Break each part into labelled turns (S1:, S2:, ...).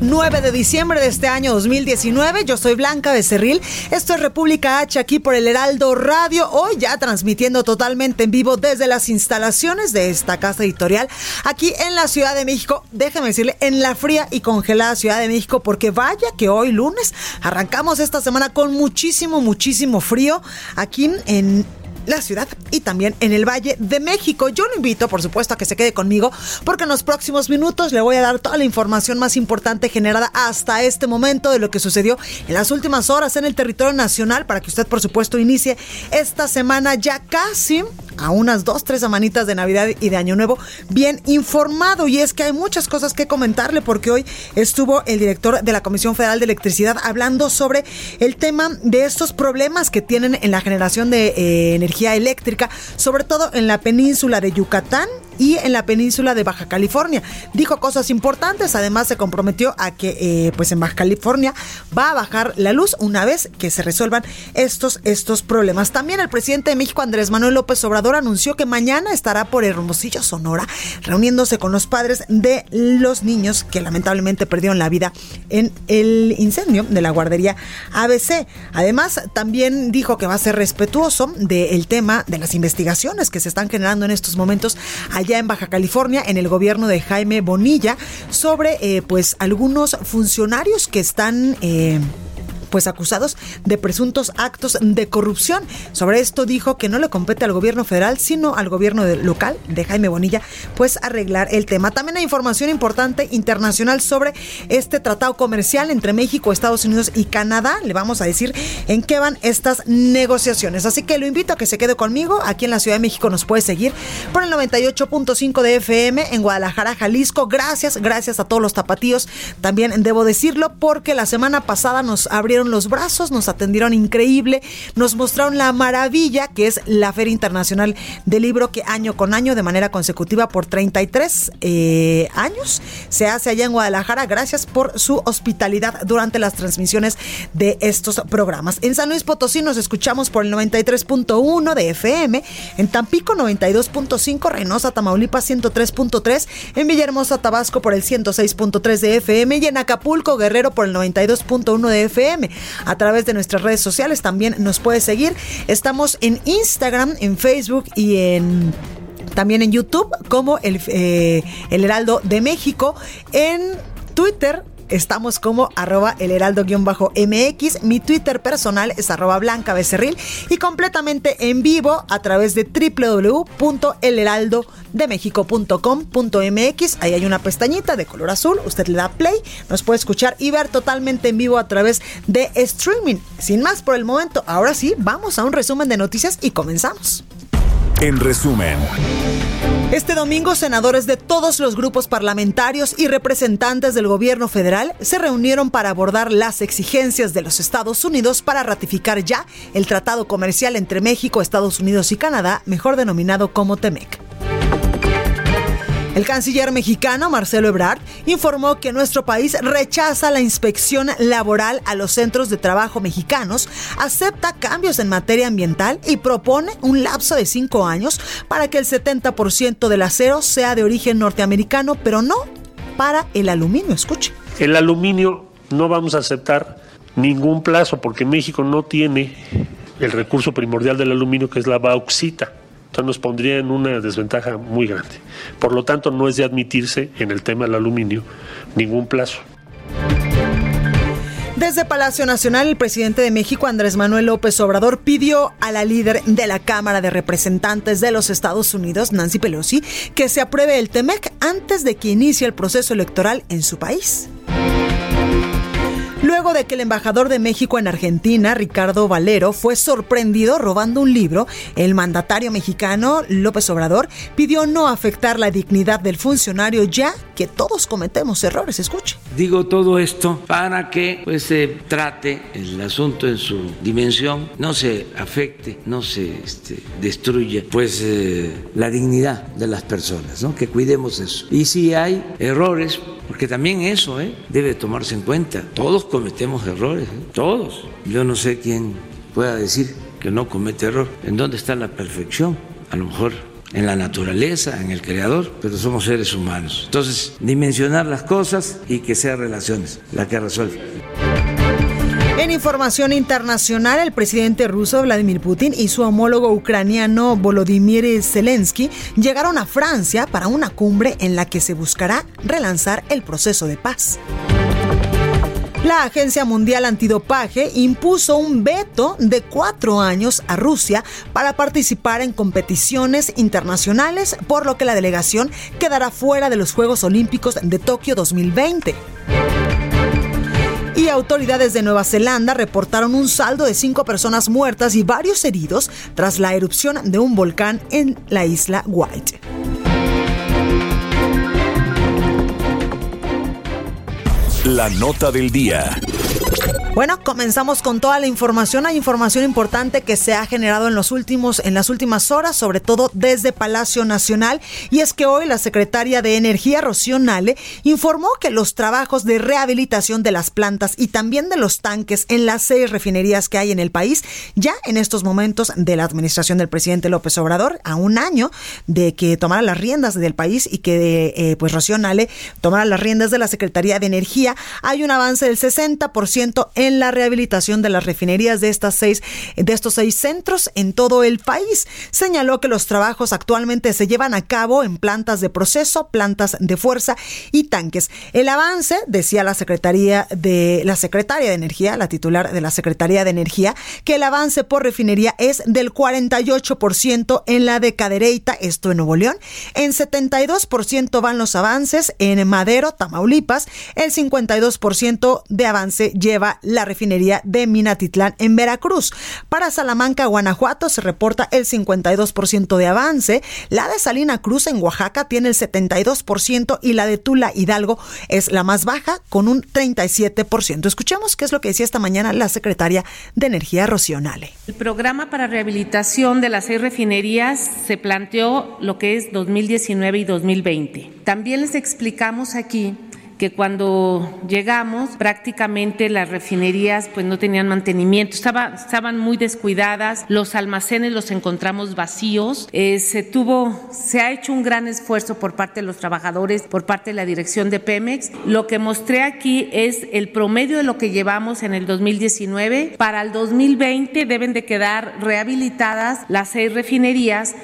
S1: 9 de diciembre de este año 2019. Yo soy Blanca Becerril. Esto es República H aquí por el Heraldo Radio. Hoy ya transmitiendo totalmente en vivo desde las instalaciones de esta casa editorial aquí en la Ciudad de México. Déjeme decirle, en la fría y congelada Ciudad de México, porque vaya que hoy lunes arrancamos esta semana con muchísimo, muchísimo frío aquí en la ciudad y también en el Valle de México. Yo lo invito, por supuesto, a que se quede conmigo porque en los próximos minutos le voy a dar toda la información más importante generada hasta este momento de lo que sucedió en las últimas horas en el territorio nacional para que usted, por supuesto, inicie esta semana ya casi a unas dos, tres semanitas de Navidad y de Año Nuevo bien informado. Y es que hay muchas cosas que comentarle porque hoy estuvo el director de la Comisión Federal de Electricidad hablando sobre el tema de estos problemas que tienen en la generación de eh, energía eléctrica, sobre todo en la península de Yucatán y en la península de Baja California. Dijo cosas importantes, además se comprometió a que eh, pues en Baja California va a bajar la luz una vez que se resuelvan estos, estos problemas. También el presidente de México, Andrés Manuel López Obrador, anunció que mañana estará por Hermosillo, Sonora, reuniéndose con los padres de los niños que lamentablemente perdieron la vida en el incendio de la guardería ABC. Además, también dijo que va a ser respetuoso del tema de las investigaciones que se están generando en estos momentos en Baja California, en el gobierno de Jaime Bonilla, sobre eh, pues algunos funcionarios que están... Eh, pues acusados de presuntos actos de corrupción. Sobre esto dijo que no le compete al gobierno federal, sino al gobierno local de Jaime Bonilla, pues arreglar el tema. También hay información importante internacional sobre este tratado comercial entre México, Estados Unidos y Canadá. Le vamos a decir en qué van estas negociaciones. Así que lo invito a que se quede conmigo. Aquí en la Ciudad de México nos puede seguir por el 98.5 de FM en Guadalajara, Jalisco. Gracias, gracias a todos los tapatíos. También debo decirlo porque la semana pasada nos abrieron los brazos, nos atendieron increíble, nos mostraron la maravilla que es la Feria Internacional del Libro que año con año, de manera consecutiva por 33 eh, años, se hace allá en Guadalajara. Gracias por su hospitalidad durante las transmisiones de estos programas. En San Luis Potosí nos escuchamos por el 93.1 de FM, en Tampico 92.5, Reynosa, Tamaulipas 103.3, en Villahermosa, Tabasco por el 106.3 de FM y en Acapulco, Guerrero por el 92.1 de FM. A través de nuestras redes sociales también nos puede seguir. Estamos en Instagram, en Facebook y en también en YouTube como el, eh, el Heraldo de México. En Twitter Estamos como arroba el heraldo-mx. Mi Twitter personal es arroba blanca becerril y completamente en vivo a través de www.elheraldodemexico.com.mx. Ahí hay una pestañita de color azul. Usted le da play, nos puede escuchar y ver totalmente en vivo a través de streaming. Sin más por el momento, ahora sí, vamos a un resumen de noticias y comenzamos.
S2: En resumen.
S1: Este domingo, senadores de todos los grupos parlamentarios y representantes del gobierno federal se reunieron para abordar las exigencias de los Estados Unidos para ratificar ya el tratado comercial entre México, Estados Unidos y Canadá, mejor denominado como TEMEC. El canciller mexicano Marcelo Ebrard informó que nuestro país rechaza la inspección laboral a los centros de trabajo mexicanos, acepta cambios en materia ambiental y propone un lapso de cinco años para que el 70% del acero sea de origen norteamericano, pero no para el aluminio. Escuche.
S3: El aluminio no vamos a aceptar ningún plazo porque México no tiene el recurso primordial del aluminio que es la bauxita nos pondría en una desventaja muy grande. Por lo tanto, no es de admitirse en el tema del aluminio ningún plazo.
S1: Desde Palacio Nacional, el presidente de México, Andrés Manuel López Obrador, pidió a la líder de la Cámara de Representantes de los Estados Unidos, Nancy Pelosi, que se apruebe el TEMEC antes de que inicie el proceso electoral en su país. Luego de que el embajador de México en Argentina, Ricardo Valero, fue sorprendido robando un libro, el mandatario mexicano López Obrador pidió no afectar la dignidad del funcionario ya que todos cometemos errores. Escuche.
S4: Digo todo esto para que pues, se trate el asunto en su dimensión, no se afecte, no se este, destruya pues eh, la dignidad de las personas, ¿no? que cuidemos eso. Y si hay errores, porque también eso ¿eh? debe tomarse en cuenta. Todos cometemos errores, ¿eh? todos. Yo no sé quién pueda decir que no comete error. ¿En dónde está la perfección? A lo mejor en la naturaleza, en el creador, pero somos seres humanos. Entonces, dimensionar las cosas y que sean relaciones la que resuelve.
S1: En información internacional, el presidente ruso Vladimir Putin y su homólogo ucraniano Volodymyr Zelensky llegaron a Francia para una cumbre en la que se buscará relanzar el proceso de paz. La Agencia Mundial Antidopaje impuso un veto de cuatro años a Rusia para participar en competiciones internacionales, por lo que la delegación quedará fuera de los Juegos Olímpicos de Tokio 2020 y autoridades de Nueva Zelanda reportaron un saldo de cinco personas muertas y varios heridos tras la erupción de un volcán en la isla White.
S2: La nota del día.
S1: Bueno, comenzamos con toda la información. Hay información importante que se ha generado en los últimos, en las últimas horas, sobre todo desde Palacio Nacional, y es que hoy la secretaria de Energía, Rocío Nale, informó que los trabajos de rehabilitación de las plantas y también de los tanques en las seis refinerías que hay en el país, ya en estos momentos de la administración del presidente López Obrador, a un año de que tomara las riendas del país y que eh, pues Rocío Nale tomara las riendas de la Secretaría de Energía, hay un avance del 60% en en la rehabilitación de las refinerías de estas seis, de estos seis centros en todo el país. Señaló que los trabajos actualmente se llevan a cabo en plantas de proceso, plantas de fuerza y tanques. El avance, decía la Secretaría de la Secretaria de Energía, la titular de la Secretaría de Energía, que el avance por refinería es del 48% en la de Cadereyta, esto en Nuevo León, en 72% van los avances en Madero, Tamaulipas, el 52% de avance lleva refinería de Minatitlán en Veracruz. Para Salamanca, Guanajuato, se reporta el 52% de avance. La de Salina Cruz en Oaxaca tiene el 72% y la de Tula Hidalgo es la más baja con un 37%. Escuchemos qué es lo que decía esta mañana la secretaria de Energía, Rocío
S5: El programa para rehabilitación de las seis refinerías se planteó lo que es 2019 y 2020. También les explicamos aquí que cuando llegamos prácticamente las refinerías pues no tenían mantenimiento, Estaba, estaban muy descuidadas, los almacenes los encontramos vacíos, eh, se tuvo, se ha hecho un gran esfuerzo por parte de los trabajadores, por parte de la dirección de Pemex. Lo que mostré aquí es el promedio de lo que llevamos en el 2019. Para el 2020 deben de quedar rehabilitadas las seis refinerías.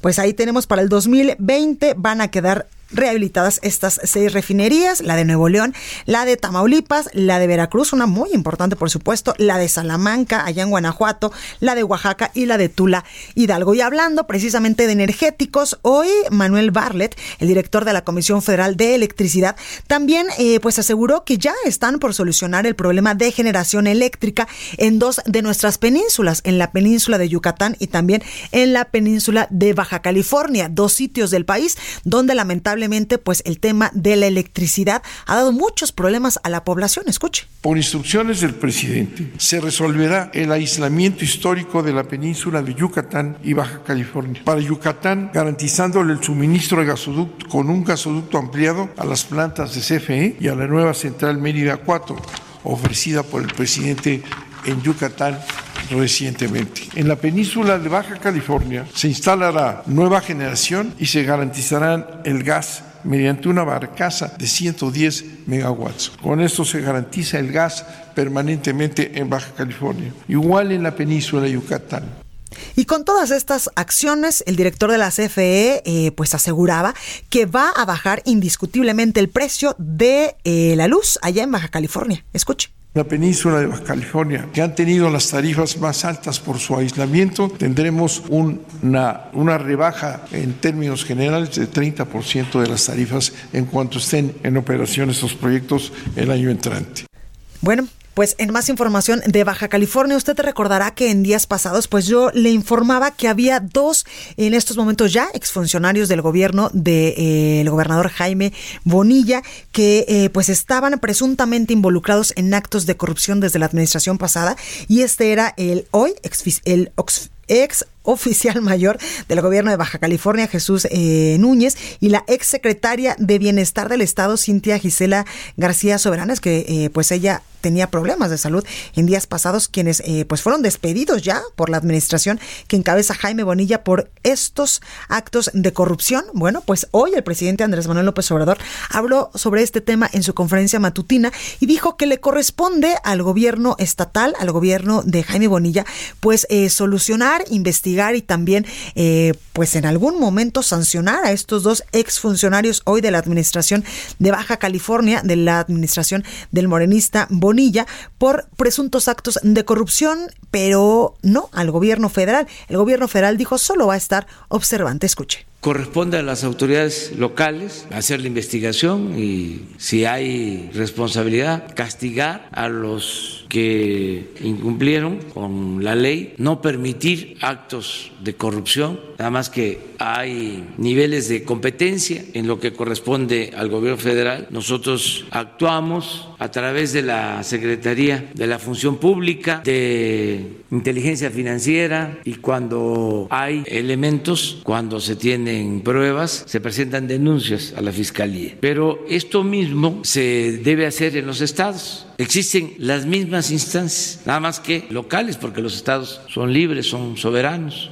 S1: Pues ahí tenemos para el 2020 van a quedar rehabilitadas estas seis refinerías, la de Nuevo León, la de Tamaulipas, la de Veracruz, una muy importante por supuesto, la de Salamanca, allá en Guanajuato, la de Oaxaca y la de Tula Hidalgo. Y hablando precisamente de energéticos, hoy Manuel Barlet, el director de la Comisión Federal de Electricidad, también eh, pues aseguró que ya están por solucionar el problema de generación eléctrica en dos de nuestras penínsulas, en la península de Yucatán y también en la península de Baja California, dos sitios del país donde lamentablemente pues el tema de la electricidad ha dado muchos problemas a la población. Escuche.
S6: Por instrucciones del presidente, se resolverá el aislamiento histórico de la península de Yucatán y Baja California. Para Yucatán, garantizándole el suministro de gasoducto con un gasoducto ampliado a las plantas de CFE y a la nueva central Mérida 4, ofrecida por el presidente en Yucatán recientemente. En la península de Baja California se instalará nueva generación y se garantizarán el gas mediante una barcaza de 110 megawatts. Con esto se garantiza el gas permanentemente en Baja California, igual en la península de Yucatán.
S1: Y con todas estas acciones, el director de la CFE eh, pues aseguraba que va a bajar indiscutiblemente el precio de eh, la luz allá en Baja California. Escuche
S6: la península de Baja California, que han tenido las tarifas más altas por su aislamiento, tendremos una, una rebaja en términos generales de 30% de las tarifas en cuanto estén en operación estos proyectos el año entrante.
S1: Bueno, pues en más información de Baja California, usted te recordará que en días pasados, pues yo le informaba que había dos, en estos momentos ya, exfuncionarios del gobierno del de, eh, gobernador Jaime Bonilla, que eh, pues estaban presuntamente involucrados en actos de corrupción desde la administración pasada, y este era el hoy, el ex oficial mayor del gobierno de Baja California, Jesús eh, Núñez, y la ex secretaria de Bienestar del Estado, Cintia Gisela García Soberanes, que eh, pues ella tenía problemas de salud en días pasados, quienes eh, pues fueron despedidos ya por la administración que encabeza Jaime Bonilla por estos actos de corrupción. Bueno, pues hoy el presidente Andrés Manuel López Obrador habló sobre este tema en su conferencia matutina y dijo que le corresponde al gobierno estatal, al gobierno de Jaime Bonilla, pues solucionar, investigar y también, eh, pues en algún momento sancionar a estos dos exfuncionarios hoy de la administración de Baja California, de la administración del morenista Bonilla, por presuntos actos de corrupción, pero no al gobierno federal. El gobierno federal dijo solo va a estar observante. Escuche.
S4: Corresponde a las autoridades locales hacer la investigación y si hay responsabilidad, castigar a los que incumplieron con la ley, no permitir actos de corrupción, nada más que hay niveles de competencia en lo que corresponde al gobierno federal. Nosotros actuamos a través de la Secretaría de la Función Pública, de Inteligencia Financiera y cuando hay elementos, cuando se tienen pruebas, se presentan denuncias a la Fiscalía. Pero esto mismo se debe hacer en los estados. Existen las mismas instancias, nada más que locales, porque los estados son libres, son soberanos.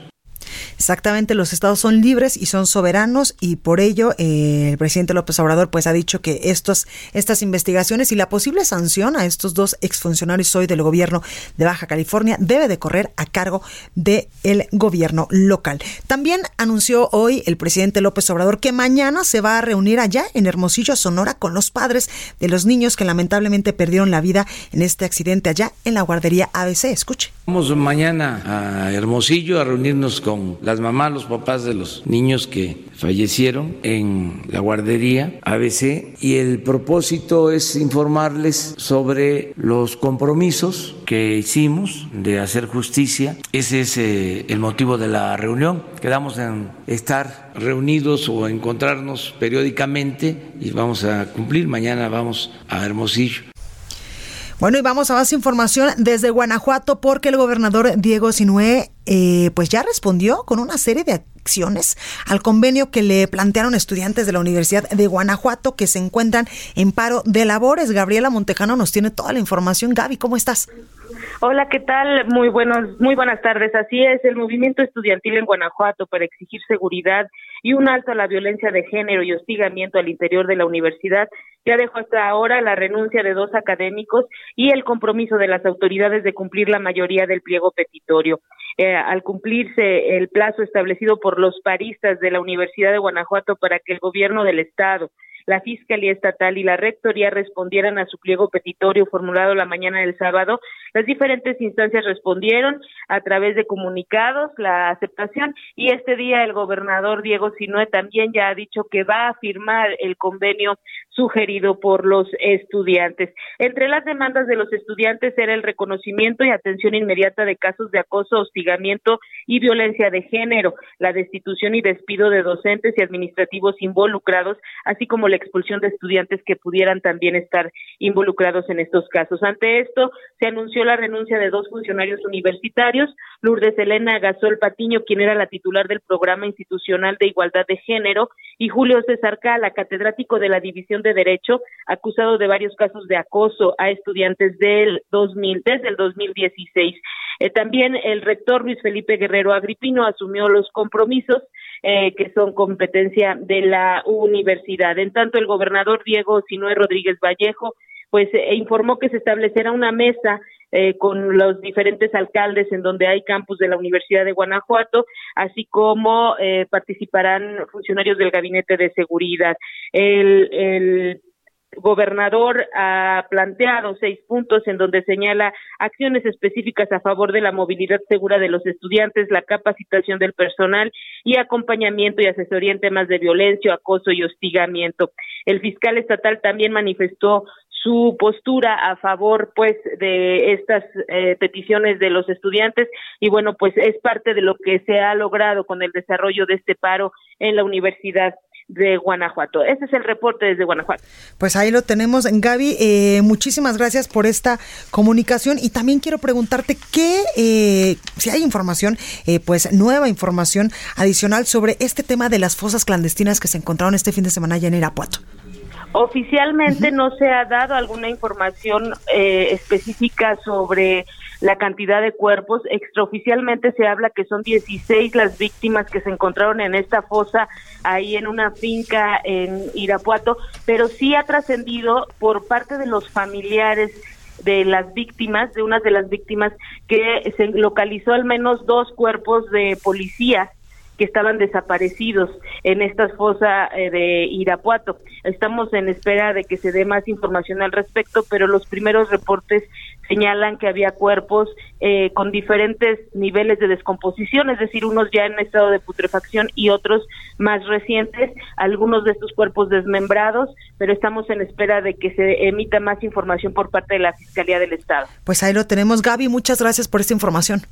S1: Exactamente, los estados son libres y son soberanos y por ello eh, el presidente López Obrador pues ha dicho que estos, estas investigaciones y la posible sanción a estos dos exfuncionarios hoy del gobierno de Baja California debe de correr a cargo del el gobierno local. También anunció hoy el presidente López Obrador que mañana se va a reunir allá en Hermosillo, Sonora, con los padres de los niños que lamentablemente perdieron la vida en este accidente allá en la guardería ABC. Escuche.
S4: Vamos mañana a Hermosillo a reunirnos con las mamás, los papás de los niños que fallecieron en la guardería ABC y el propósito es informarles sobre los compromisos que hicimos de hacer justicia. Ese es eh, el motivo de la reunión. Quedamos en estar reunidos o encontrarnos periódicamente y vamos a cumplir. Mañana vamos a Hermosillo.
S1: Bueno, y vamos a más información desde Guanajuato porque el gobernador Diego Sinué eh, pues ya respondió con una serie de acciones al convenio que le plantearon estudiantes de la Universidad de Guanajuato que se encuentran en paro de labores. Gabriela Montejano nos tiene toda la información. Gaby, ¿cómo estás?
S7: Hola, ¿qué tal? Muy buenos, muy buenas tardes. Así es, el movimiento estudiantil en Guanajuato para exigir seguridad y un alto a la violencia de género y hostigamiento al interior de la universidad ya dejó hasta ahora la renuncia de dos académicos y el compromiso de las autoridades de cumplir la mayoría del pliego petitorio. Eh, al cumplirse el plazo establecido por los paristas de la Universidad de Guanajuato para que el gobierno del Estado la Fiscalía Estatal y la Rectoría respondieran a su pliego petitorio formulado la mañana del sábado, las diferentes instancias respondieron a través de comunicados la aceptación y este día el gobernador Diego Sinue también ya ha dicho que va a firmar el convenio sugerido por los estudiantes. Entre las demandas de los estudiantes era el reconocimiento y atención inmediata de casos de acoso, hostigamiento y violencia de género, la destitución y despido de docentes y administrativos involucrados, así como la expulsión de estudiantes que pudieran también estar involucrados en estos casos. Ante esto, se anunció la renuncia de dos funcionarios universitarios, Lourdes Elena Gasol Patiño, quien era la titular del Programa Institucional de Igualdad de Género, y Julio César Cala, catedrático de la División de Derecho, acusado de varios casos de acoso a estudiantes del 2000, desde el 2016. Eh, también el rector Luis Felipe Guerrero Agripino asumió los compromisos eh, que son competencia de la universidad. En tanto, el gobernador Diego Sinue Rodríguez Vallejo pues eh, informó que se establecerá una mesa eh, con los diferentes alcaldes en donde hay campus de la Universidad de Guanajuato, así como participarán funcionarios del Gabinete de Seguridad. El, el gobernador ha planteado seis puntos en donde señala acciones específicas a favor de la movilidad segura de los estudiantes, la capacitación del personal y acompañamiento y asesoría en temas de violencia, acoso y hostigamiento. El fiscal estatal también manifestó su postura a favor pues de estas eh, peticiones de los estudiantes y bueno pues es parte de lo que se ha logrado con el desarrollo de este paro en la universidad de Guanajuato. Ese es el reporte desde Guanajuato.
S1: Pues ahí lo tenemos, Gaby. Eh, muchísimas gracias por esta comunicación y también quiero preguntarte qué, eh, si hay información, eh, pues nueva información adicional sobre este tema de las fosas clandestinas que se encontraron este fin de semana allá en Irapuato.
S7: Oficialmente no se ha dado alguna información eh, específica sobre la cantidad de cuerpos. Extraoficialmente se habla que son 16 las víctimas que se encontraron en esta fosa ahí en una finca en Irapuato, pero sí ha trascendido por parte de los familiares de las víctimas, de unas de las víctimas, que se localizó al menos dos cuerpos de policía que estaban desaparecidos en esta fosa eh, de Irapuato. Estamos en espera de que se dé más información al respecto, pero los primeros reportes señalan que había cuerpos eh, con diferentes niveles de descomposición, es decir, unos ya en estado de putrefacción y otros más recientes, algunos de estos cuerpos desmembrados, pero estamos en espera de que se emita más información por parte de la Fiscalía del Estado.
S1: Pues ahí lo tenemos, Gaby, muchas gracias por esta información.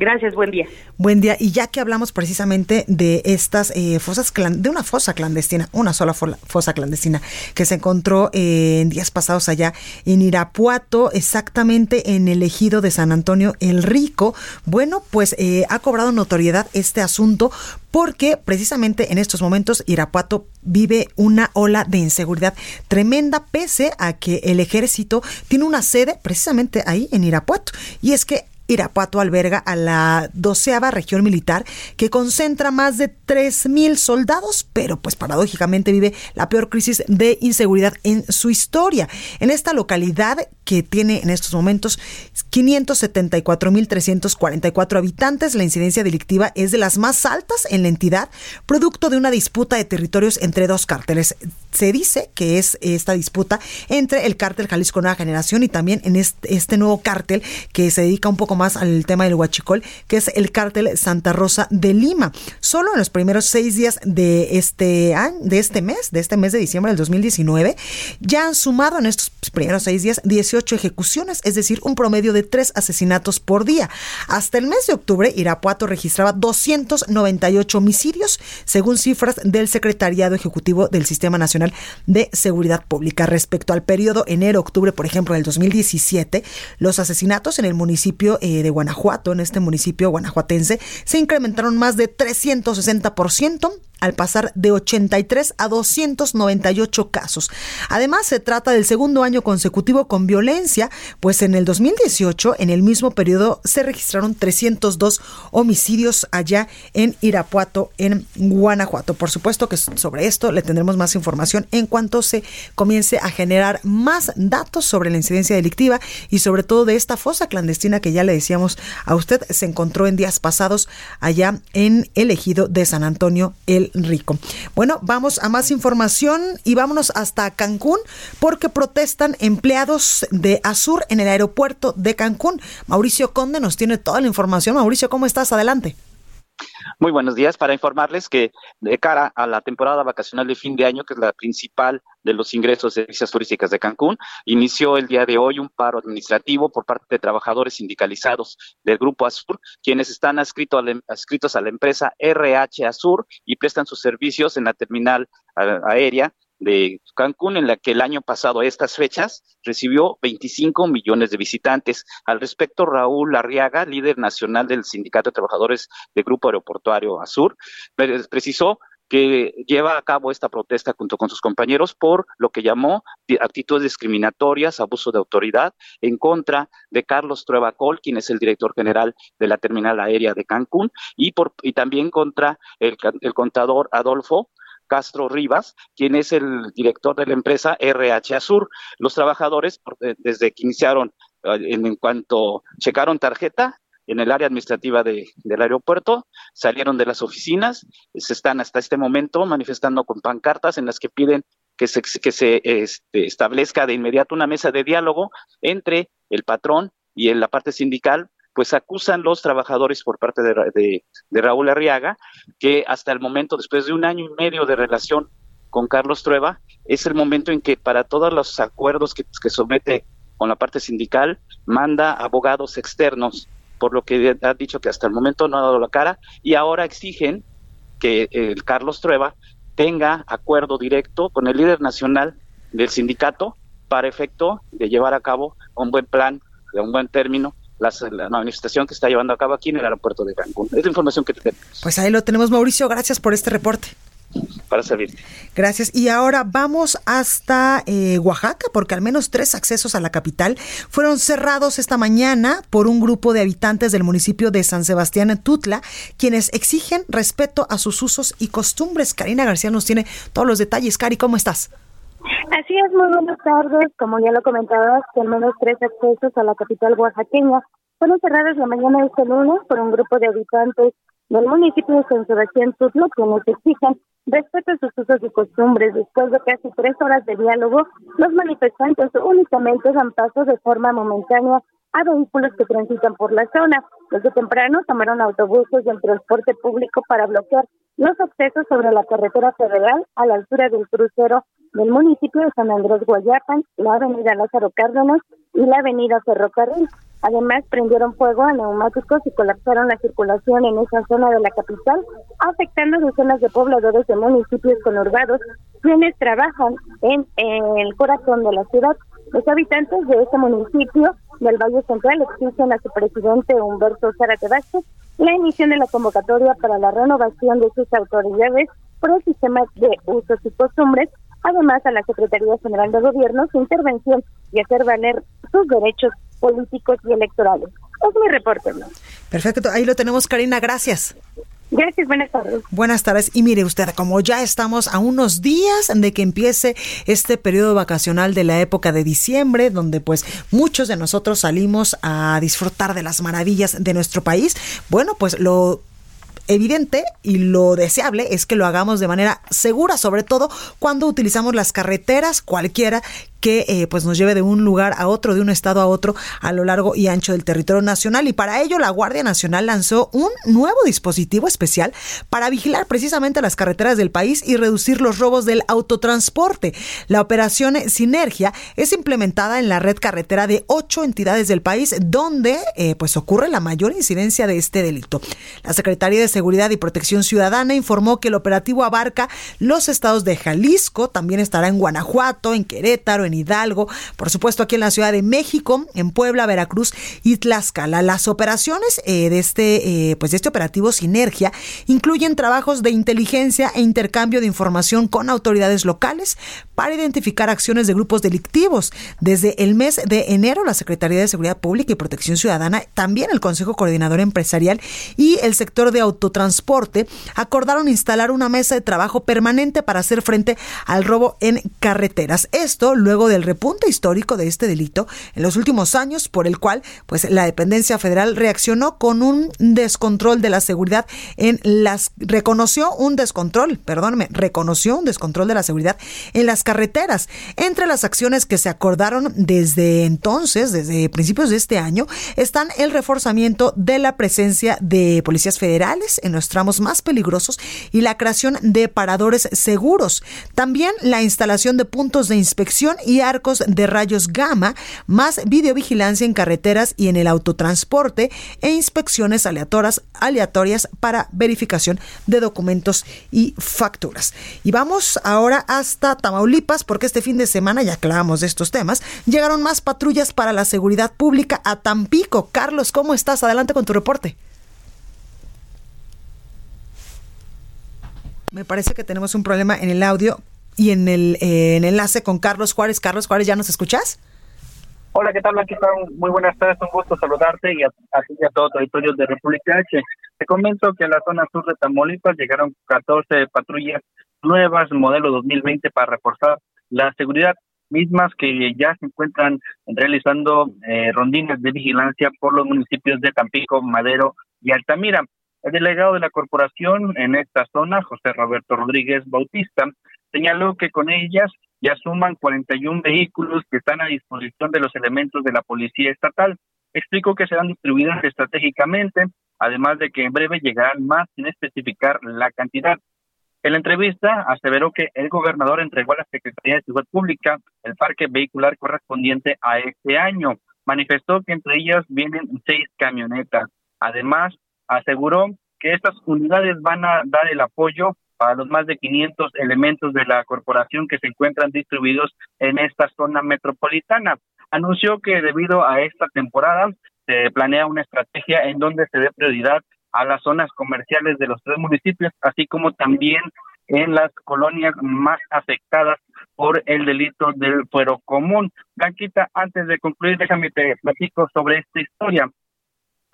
S7: Gracias, buen día.
S1: Buen día. Y ya que hablamos precisamente de estas eh, fosas, de una fosa clandestina, una sola fosa clandestina que se encontró eh, en días pasados allá en Irapuato, exactamente en el ejido de San Antonio el Rico, bueno, pues eh, ha cobrado notoriedad este asunto porque precisamente en estos momentos Irapuato vive una ola de inseguridad tremenda pese a que el ejército tiene una sede precisamente ahí en Irapuato. Y es que Irapuato alberga a la doceava región militar que concentra más de 3.000 soldados, pero pues paradójicamente vive la peor crisis de inseguridad en su historia. En esta localidad que tiene en estos momentos 574.344 habitantes, la incidencia delictiva es de las más altas en la entidad, producto de una disputa de territorios entre dos cárteles. Se dice que es esta disputa entre el cártel Jalisco Nueva Generación y también en este, nuevo cártel que se dedica un poco más al tema del huachicol, que es el cártel Santa Rosa de Lima. Solo en los primeros seis días de este de este mes, de este mes de diciembre del 2019, ya han sumado en estos primeros seis días 18 ejecuciones, es decir, un promedio de tres asesinatos por día. Hasta el mes de octubre, Irapuato registraba 298 homicidios, según cifras del Secretariado Ejecutivo del Sistema Nacional de Seguridad Pública. Respecto al periodo enero-octubre, por ejemplo, del 2017, los asesinatos en el municipio eh, de Guanajuato, en este municipio guanajuatense, se incrementaron más de 360% al pasar de 83 a 298 casos. Además, se trata del segundo año consecutivo con violencia, pues en el 2018, en el mismo periodo, se registraron 302 homicidios allá en Irapuato, en Guanajuato. Por supuesto que sobre esto le tendremos más información en cuanto se comience a generar más datos sobre la incidencia delictiva y sobre todo de esta fosa clandestina que ya le decíamos a usted, se encontró en días pasados allá en el ejido de San Antonio, el Rico. Bueno, vamos a más información y vámonos hasta Cancún porque protestan empleados de Azur en el aeropuerto de Cancún. Mauricio Conde nos tiene toda la información. Mauricio, ¿cómo estás? Adelante.
S8: Muy buenos días. Para informarles que de cara a la temporada vacacional de fin de año, que es la principal de los ingresos de visas turísticas de Cancún, inició el día de hoy un paro administrativo por parte de trabajadores sindicalizados del Grupo Azur, quienes están adscritos a la, adscritos a la empresa RH Azur y prestan sus servicios en la terminal aérea de Cancún, en la que el año pasado a estas fechas recibió 25 millones de visitantes. Al respecto, Raúl Arriaga, líder nacional del Sindicato de Trabajadores del Grupo Aeroportuario Azur, precisó que lleva a cabo esta protesta junto con sus compañeros por lo que llamó actitudes discriminatorias, abuso de autoridad en contra de Carlos Truebacol, quien es el director general de la terminal aérea de Cancún, y, por, y también contra el, el contador Adolfo Castro Rivas, quien es el director de la empresa RH Azur. Los trabajadores, eh, desde que iniciaron, eh, en cuanto checaron tarjeta, en el área administrativa de, del aeropuerto, salieron de las oficinas, se están hasta este momento manifestando con pancartas en las que piden que se, que se este, establezca de inmediato una mesa de diálogo entre el patrón y la parte sindical pues acusan los trabajadores por parte de, Raúl Arriaga que hasta el momento, después de un año y medio de relación con Carlos Trueba, es el momento en que para todos los acuerdos que, somete con la parte sindical, manda abogados externos, por lo que ha dicho que hasta el momento no ha dado la cara, y ahora exigen que el Carlos Trueba tenga acuerdo directo con el líder nacional del sindicato para efecto de llevar a cabo un buen plan, de un buen término, la, manifestación que está llevando a cabo aquí en el aeropuerto de Cancún. Es la información que tenemos.
S1: Pues ahí lo tenemos, Mauricio. Gracias por este reporte.
S8: Para servirte.
S1: Gracias. Y ahora vamos hasta eh, Oaxaca, porque al menos tres accesos a la capital fueron cerrados esta mañana por un grupo de habitantes del municipio de San Sebastián Tutla, quienes exigen respeto a sus usos y costumbres. Karina García nos tiene todos los detalles. Cari, ¿cómo estás?
S9: Así es, muy buenas tardes. Como ya lo comentabas, al menos tres accesos a la capital oaxaqueña fueron cerrados la mañana de este lunes por un grupo de habitantes del municipio de San Sebastián Tutlo, quienes exigen respeto a sus usos y costumbres. Después de casi tres horas de diálogo, los manifestantes únicamente dan paso de forma momentánea a vehículos que transitan por la zona. Desde temprano tomaron autobuses del transporte público para bloquear los accesos sobre la carretera federal a la altura del crucero del municipio de San Andrés Guayapan, la avenida Lázaro Cárdenas y la avenida Ferrocarril. Además, prendieron fuego a neumáticos y colapsaron la circulación en esa zona de la capital, afectando decenas de pobladores de municipios conurbados, quienes trabajan en, el corazón de la ciudad. Los habitantes de este municipio del Valle Central exigen a su presidente Humberto Zárate Vázquez la emisión de la convocatoria para la renovación de sus autoridades por el sistema de usos y costumbres además a la Secretaría General de Gobierno su intervención y hacer valer sus derechos políticos y electorales. Es mi reporte.
S1: Perfecto, ahí lo tenemos, Karina, gracias.
S9: Gracias, buenas tardes.
S1: Buenas tardes. Y mire usted, como ya estamos a unos días de que empiece este periodo vacacional de la época de diciembre, donde pues muchos de nosotros salimos a disfrutar de las maravillas de nuestro país, bueno, pues lo evidente y lo deseable es que lo hagamos de manera segura, sobre todo cuando utilizamos las carreteras cualquiera que eh, pues nos lleve de un lugar a otro, de un estado a otro a lo largo y ancho del territorio nacional. Y para ello la Guardia Nacional lanzó un nuevo dispositivo especial para vigilar precisamente las carreteras del país y reducir los robos del autotransporte. La operación Sinergia es implementada en la red carretera de ocho entidades del país donde eh, pues ocurre la mayor incidencia de este delito. La Secretaría de Seguridad y Protección Ciudadana informó que el operativo abarca los estados de Jalisco, también estará en Guanajuato, en Querétaro, en Hidalgo, por supuesto aquí en la Ciudad de México, en Puebla, Veracruz y Tlaxcala. Las operaciones eh, de este, eh, pues de este operativo Sinergia incluyen trabajos de inteligencia e intercambio de información con autoridades locales para identificar acciones de grupos delictivos. Desde el mes de enero, la Secretaría de Seguridad Pública y Protección Ciudadana, también el Consejo Coordinador Empresarial y el sector de autotransporte acordaron instalar una mesa de trabajo permanente para hacer frente al robo en carreteras. Esto luego del repunte histórico de este delito en los últimos años, por el cual pues la dependencia federal reaccionó con un descontrol de la seguridad en las reconoció un descontrol, perdóneme, reconoció un descontrol de la seguridad en las carreteras. Entre las acciones que se acordaron desde entonces, desde principios de este año, están el reforzamiento de la presencia de policías federales en los tramos más peligrosos y la creación de paradores seguros. También la instalación de puntos de inspección y arcos de rayos gamma, más videovigilancia en carreteras y en el autotransporte e inspecciones aleatorias, aleatorias para verificación de documentos y facturas. Y vamos ahora hasta Tamaulipas porque este fin de semana, ya hablamos de estos temas, llegaron más patrullas para la seguridad pública a Tampico. Carlos, ¿cómo estás? Adelante con tu reporte. Me parece que tenemos un problema en el audio y en el, eh, en enlace con Carlos Juárez. Carlos Juárez, ¿ya nos escuchas?
S10: Hola, ¿qué tal, Blanquita? Muy buenas tardes, un gusto saludarte y a, a, a todo el territorio de República H. Te comento que en la zona sur de Tamaulipas llegaron 14 patrullas nuevas, modelo 2020, para reforzar la seguridad, mismas que ya se encuentran realizando eh, rondines de vigilancia por los municipios de Tampico, Madero y Altamira. El delegado de la corporación en esta zona, José Roberto Rodríguez Bautista, señaló que con ellas ya suman 41 vehículos que están a disposición de los elementos de la Policía Estatal. Explicó que serán distribuidas estratégicamente, además de que en breve llegarán más sin especificar la cantidad. En la entrevista aseveró que el gobernador entregó a la Secretaría de Seguridad Pública el parque vehicular correspondiente a este año. Manifestó que entre ellas vienen seis camionetas. Además, aseguró que estas unidades van a dar el apoyo a los más de 500 elementos de la corporación que se encuentran distribuidos en esta zona metropolitana. Anunció que debido a esta temporada se planea una estrategia en donde se dé prioridad a las zonas comerciales de los tres municipios, así como también en las colonias más afectadas por el delito del fuero común. Blanquita, antes de concluir, déjame te platico sobre esta historia.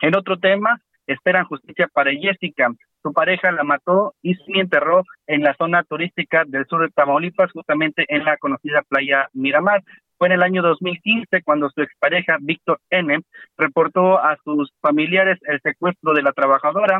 S10: En otro tema, esperan justicia para Jessica. Su pareja la mató y se enterró en la zona turística del sur de Tamaulipas, justamente en la conocida playa Miramar. Fue en el año 2015 cuando su expareja, Víctor N., reportó a sus familiares el secuestro de la trabajadora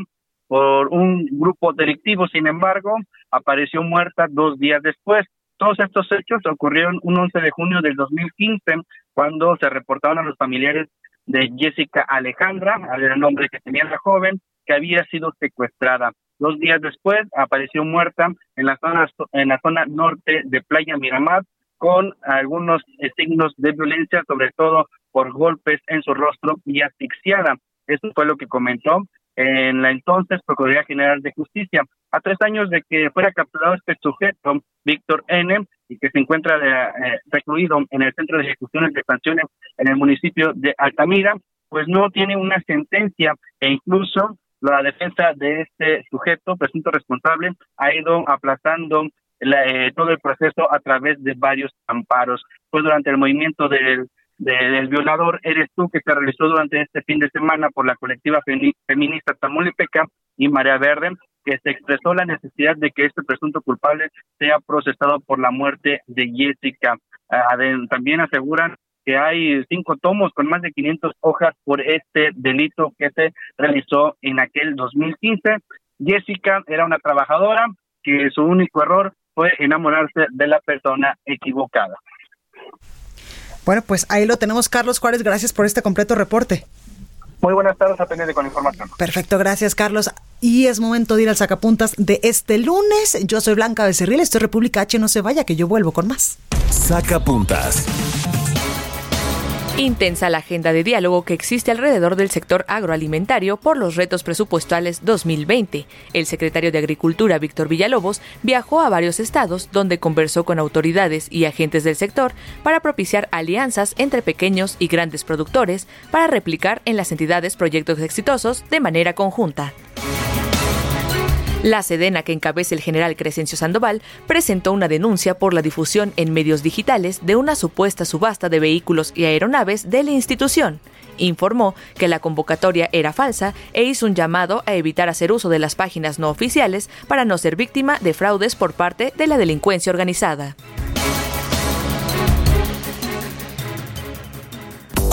S10: por un grupo delictivo. Sin embargo, apareció muerta dos días después. Todos estos hechos ocurrieron un 11 de junio del 2015, cuando se reportaron a los familiares de Jessica Alejandra, el nombre que tenía la joven, que había sido secuestrada. Dos días después apareció muerta en la zona, en la zona norte de Playa Miramar con algunos eh, signos de violencia, sobre todo por golpes en su rostro y asfixiada. Eso fue lo que comentó en la entonces Procuraduría General de Justicia. A tres años de que fuera capturado este sujeto, Víctor N., y que se encuentra eh, recluido en el Centro de Ejecuciones de Sanciones en el municipio de Altamira, pues no tiene una sentencia e incluso la defensa de este sujeto, presunto responsable, ha ido aplazando eh, todo el proceso a través de varios amparos. Fue durante el movimiento del, del violador Eres tú que se realizó durante este fin de semana por la colectiva feminista Tamaulipeca y Marea Verde, que se expresó la necesidad de que este presunto culpable sea procesado por la muerte de Jessica. Ah, también aseguran que hay cinco tomos con más de 500 hojas por este delito que se realizó en aquel 2015. Jessica era una trabajadora que su único error fue enamorarse de la persona equivocada.
S1: Bueno, pues ahí lo tenemos, Carlos Juárez. Gracias por este completo reporte.
S10: Muy buenas tardes, apenas con información.
S1: Perfecto, gracias, Carlos. Y es momento de ir al sacapuntas de este lunes. Yo soy Blanca Becerril, estoy República H. No se vaya, que yo vuelvo con más.
S2: Sacapuntas.
S11: Intensa la agenda de diálogo que existe alrededor del sector agroalimentario por los retos presupuestales 2020. El secretario de Agricultura, Víctor Villalobos, viajó a varios estados donde conversó con autoridades y agentes del sector para propiciar alianzas entre pequeños y grandes productores para replicar en las entidades proyectos exitosos de manera conjunta. La Sedena, que encabeza el general Crescencio Sandoval, presentó una denuncia por la difusión en medios digitales de una supuesta subasta de vehículos y aeronaves de la institución. Informó que la convocatoria era falsa e hizo un llamado a evitar hacer uso de las páginas no oficiales para no ser víctima de fraudes por parte de la delincuencia organizada.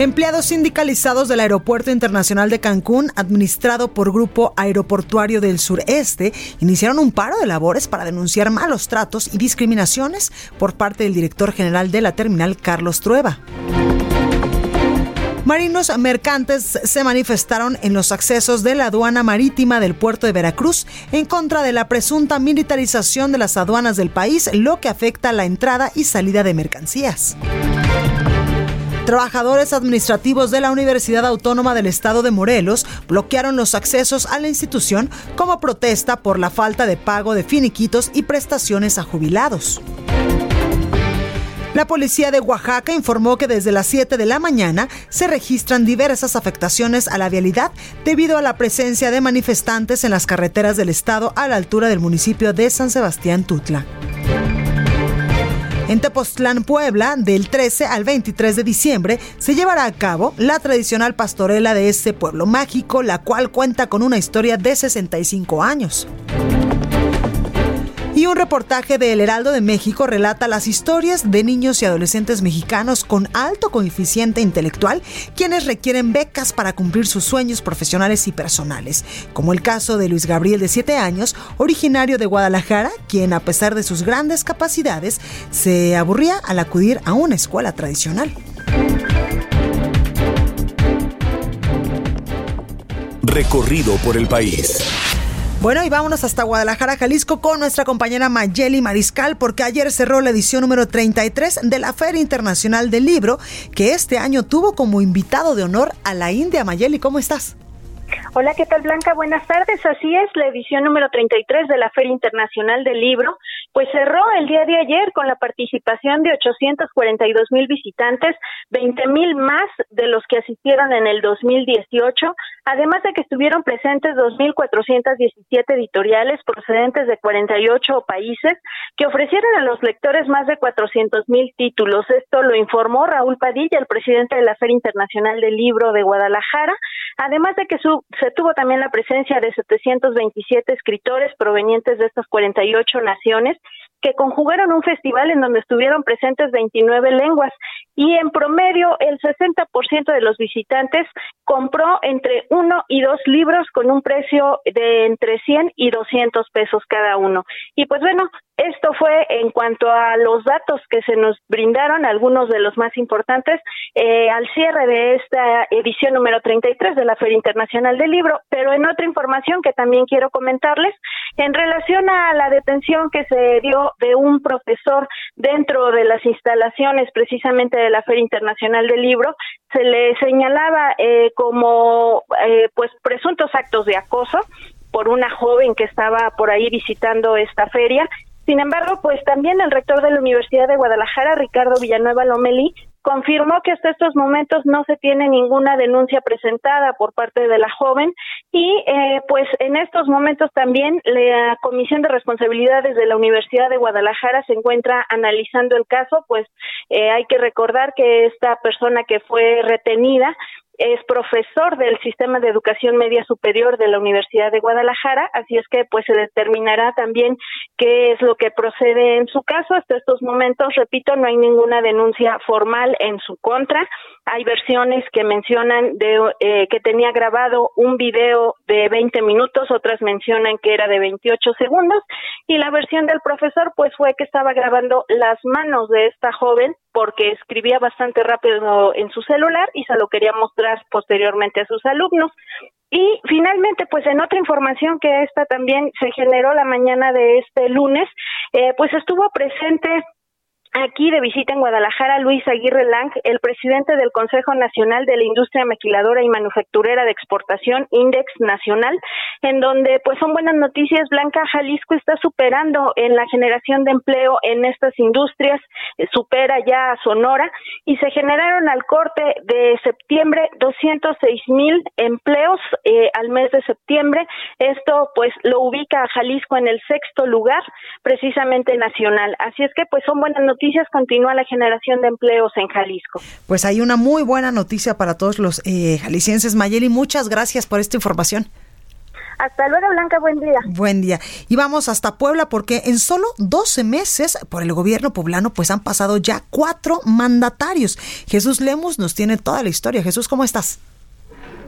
S1: Empleados sindicalizados del Aeropuerto Internacional de Cancún, administrado por Grupo Aeroportuario del Sureste, iniciaron un paro de labores para denunciar malos tratos y discriminaciones por parte del director general de la terminal, Carlos Trueba. Marinos mercantes se manifestaron en los accesos de la aduana marítima del puerto de Veracruz en contra de la presunta militarización de las aduanas del país, lo que afecta la entrada y salida de mercancías. Trabajadores administrativos de la Universidad Autónoma del Estado de Morelos bloquearon los accesos a la institución como protesta por la falta de pago de finiquitos y prestaciones a jubilados. La policía de Oaxaca informó que desde las 7 de la mañana se registran diversas afectaciones a la vialidad debido a la presencia de manifestantes en las carreteras del estado a la altura del municipio de San Sebastián Tutla. En Tepoztlán, Puebla, del 13 al 23 de diciembre, se llevará a cabo la tradicional pastorela de este pueblo mágico, la cual cuenta con una historia de 65 años. Y un reportaje de El Heraldo de México relata las historias de niños y adolescentes mexicanos con alto coeficiente intelectual, quienes requieren becas para cumplir sus sueños profesionales y personales, como el caso de Luis Gabriel de 7 años, originario de Guadalajara, quien a pesar de sus grandes capacidades, se aburría al acudir a una escuela tradicional.
S2: Recorrido por el país.
S1: Bueno, y vámonos hasta Guadalajara, Jalisco, con nuestra compañera Mayeli Mariscal, porque ayer cerró la edición número 33 de la Feria Internacional del Libro, que este año tuvo como invitado de honor a la India. Mayeli, ¿cómo estás?
S12: Hola, ¿qué tal Blanca? Buenas tardes. Así es, la edición número 33 de la Feria Internacional del Libro, pues cerró el día de ayer con la participación de 842 mil visitantes, 20 mil más de los que asistieron en el 2018, además de que estuvieron presentes 2.417 editoriales procedentes de 48 países que ofrecieron a los lectores más de 400 mil títulos. Esto lo informó Raúl Padilla, el presidente de la Feria Internacional del Libro de Guadalajara, además de que su se tuvo también la presencia de 727 escritores provenientes de estas 48 naciones que conjugaron un festival en donde estuvieron presentes 29 lenguas y en promedio el 60% de los visitantes compró entre uno y dos libros con un precio de entre 100 y 200 pesos cada uno. Y pues bueno, esto fue en cuanto a los datos que se nos brindaron, algunos de los más importantes, eh, al cierre de esta edición número 33 de la Feria Internacional del Libro. Pero en otra información que también quiero comentarles, en relación a la detención que se dio de un profesor dentro de las instalaciones precisamente de la Feria Internacional del Libro, se le señalaba eh, como eh, pues presuntos actos de acoso por una joven que estaba por ahí visitando esta feria. Sin embargo, pues también el rector de la Universidad de Guadalajara, Ricardo Villanueva Lomelí, confirmó que hasta estos momentos no se tiene ninguna denuncia presentada por parte de la joven y eh, pues en estos momentos también la Comisión de Responsabilidades de la Universidad de Guadalajara se encuentra analizando el caso, pues eh, hay que recordar que esta persona que fue retenida es profesor del sistema de educación media superior de la Universidad de Guadalajara, así es que pues se determinará también qué es lo que procede en su caso. Hasta estos momentos, repito, no hay ninguna denuncia formal en su contra. Hay versiones que mencionan de eh, que tenía grabado un video de 20 minutos, otras mencionan que era de 28 segundos y la versión del profesor pues fue que estaba grabando las manos de esta joven porque escribía bastante rápido en su celular y se lo quería mostrar posteriormente a sus alumnos. Y finalmente, pues en otra información que esta también se generó la mañana de este lunes, eh, pues estuvo presente Aquí de visita en Guadalajara, Luis Aguirre Lang, el presidente del Consejo Nacional de la Industria Maquiladora y Manufacturera de Exportación, Index Nacional, en donde pues son buenas noticias. Blanca Jalisco está superando en la generación de empleo en estas industrias, eh, supera ya a Sonora y se generaron al corte de septiembre 206 mil empleos eh, al mes de septiembre. Esto pues lo ubica a Jalisco en el sexto lugar, precisamente nacional. Así es que pues son buenas noticias continúa la generación de empleos en Jalisco.
S1: Pues hay una muy buena noticia para todos los eh, jaliscienses. Mayeli, muchas gracias por esta información.
S12: Hasta luego, Blanca, buen día.
S1: Buen día. Y vamos hasta Puebla porque en solo 12 meses por el gobierno poblano pues han pasado ya cuatro mandatarios. Jesús Lemus nos tiene toda la historia. Jesús, ¿cómo estás?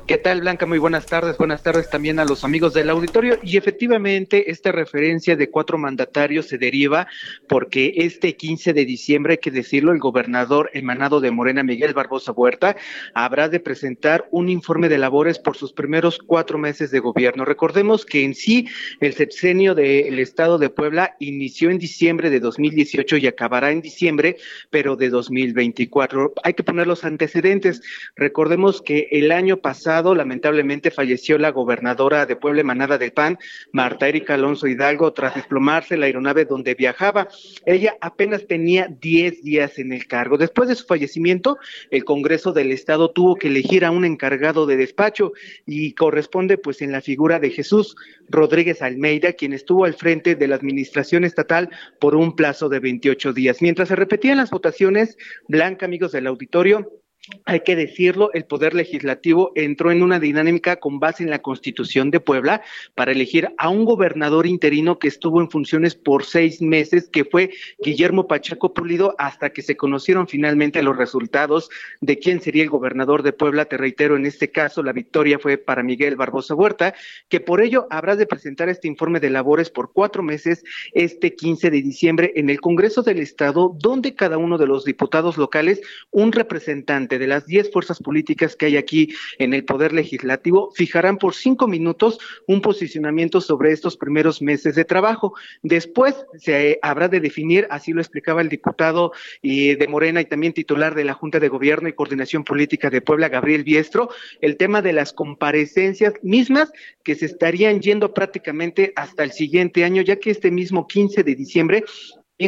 S13: ¿Qué tal, Blanca? Muy buenas tardes. Buenas tardes también a los amigos del auditorio. Y efectivamente, esta referencia de cuatro mandatarios se deriva porque este 15 de diciembre, hay que decirlo, el gobernador emanado de Morena, Miguel Barbosa Huerta, habrá de presentar un informe de labores por sus primeros cuatro meses de gobierno. Recordemos que en sí el sexenio del Estado de Puebla inició en diciembre de 2018 y acabará en diciembre, pero de 2024. Hay que poner los antecedentes. Recordemos que el año pasado lamentablemente falleció la gobernadora de Puebla Manada del PAN, Marta Erika Alonso Hidalgo, tras desplomarse la aeronave donde viajaba. Ella apenas tenía 10 días en el cargo. Después de su fallecimiento, el Congreso del Estado tuvo que elegir a un encargado de despacho y corresponde pues en la figura de Jesús Rodríguez Almeida, quien estuvo al frente de la administración estatal por un plazo de 28 días. Mientras se repetían las votaciones, Blanca, amigos del auditorio, hay que decirlo, el Poder Legislativo entró en una dinámica con base en la Constitución de Puebla para elegir a un gobernador interino que estuvo en funciones por seis meses, que fue Guillermo Pacheco Pulido, hasta que se conocieron finalmente los resultados de quién sería el gobernador de Puebla. Te reitero, en este caso la victoria fue para Miguel Barbosa Huerta, que por ello habrá de presentar este informe de labores por cuatro meses este 15 de diciembre en el Congreso del Estado, donde cada uno de los diputados locales, un representante de las diez fuerzas políticas que hay aquí en el Poder Legislativo fijarán por cinco minutos un posicionamiento sobre estos primeros meses de trabajo. Después se habrá de definir, así lo explicaba el diputado y de Morena y también titular de la Junta de Gobierno y Coordinación Política de Puebla, Gabriel Biestro, el tema de las comparecencias mismas que se estarían yendo prácticamente hasta el siguiente año, ya que este mismo 15 de diciembre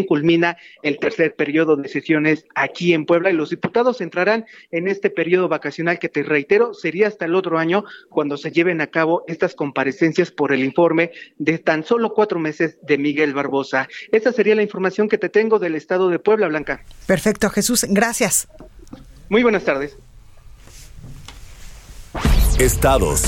S13: culmina el tercer periodo de sesiones aquí en Puebla y los diputados entrarán en este periodo vacacional que te reitero sería hasta el otro año cuando se lleven a cabo estas comparecencias por el informe de tan solo cuatro meses de Miguel Barbosa. Esa sería la información que te tengo del estado de Puebla, Blanca.
S1: Perfecto, Jesús, gracias.
S13: Muy buenas tardes.
S2: Estados.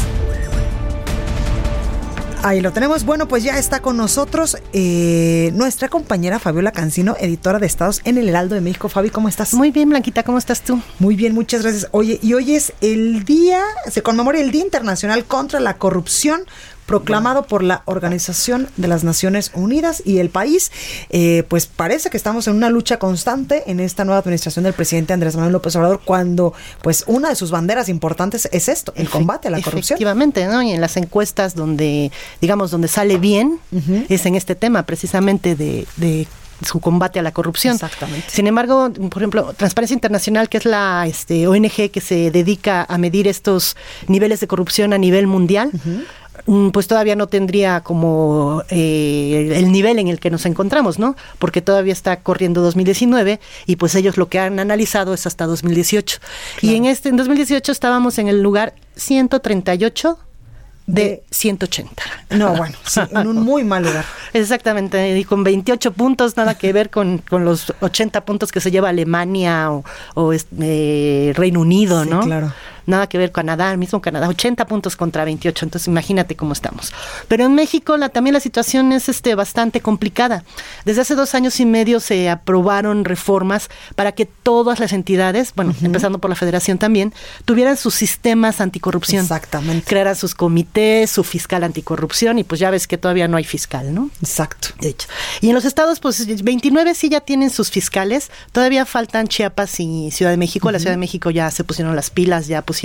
S1: Ahí lo tenemos. Bueno, pues ya está con nosotros eh, nuestra compañera Fabiola Cancino, editora de Estados en el Heraldo de México. Fabi, ¿cómo estás?
S14: Muy bien, Blanquita, ¿cómo estás tú?
S1: Muy bien, muchas gracias. Oye, y hoy es el día, se conmemora el Día Internacional contra la Corrupción proclamado por la Organización de las Naciones Unidas y el país, eh, pues parece que estamos en una lucha constante en esta nueva administración del presidente Andrés Manuel López Obrador cuando pues una de sus banderas importantes es esto, el combate a la corrupción.
S14: Efectivamente, ¿no? Y en las encuestas donde, digamos, donde sale bien, es en este tema precisamente de, de su combate a la corrupción.
S1: Exactamente.
S14: Sin embargo, por ejemplo, Transparencia Internacional, que es la este, ONG que se dedica a medir estos niveles de corrupción a nivel mundial, pues todavía no tendría como eh, el nivel en el que nos encontramos, ¿no? Porque todavía está corriendo 2019 y pues ellos lo que han analizado es hasta 2018. Y en este en 2018 estábamos en el lugar 138 de 180.
S1: No, bueno, sí, en un muy mal lugar.
S14: Exactamente, y con 28 puntos, nada que ver con, los 80 puntos que se lleva Alemania o, este, Reino Unido, ¿no?
S1: Claro
S14: nada que ver con Canadá, el mismo Canadá, 80 puntos contra 28, entonces imagínate cómo estamos. Pero en México la, también la situación es este, bastante complicada. Desde hace dos años y medio se aprobaron reformas para que todas las entidades, bueno, empezando por la federación también, tuvieran sus sistemas anticorrupción.
S1: Exactamente.
S14: Crearan sus comités, su fiscal anticorrupción y pues ya ves que todavía no hay fiscal, ¿no?
S1: Exacto.
S14: De hecho. Y en los estados, pues 29 sí ya tienen sus fiscales, todavía faltan Chiapas y Ciudad de México. La Ciudad de México ya se pusieron las pilas, ya pusieron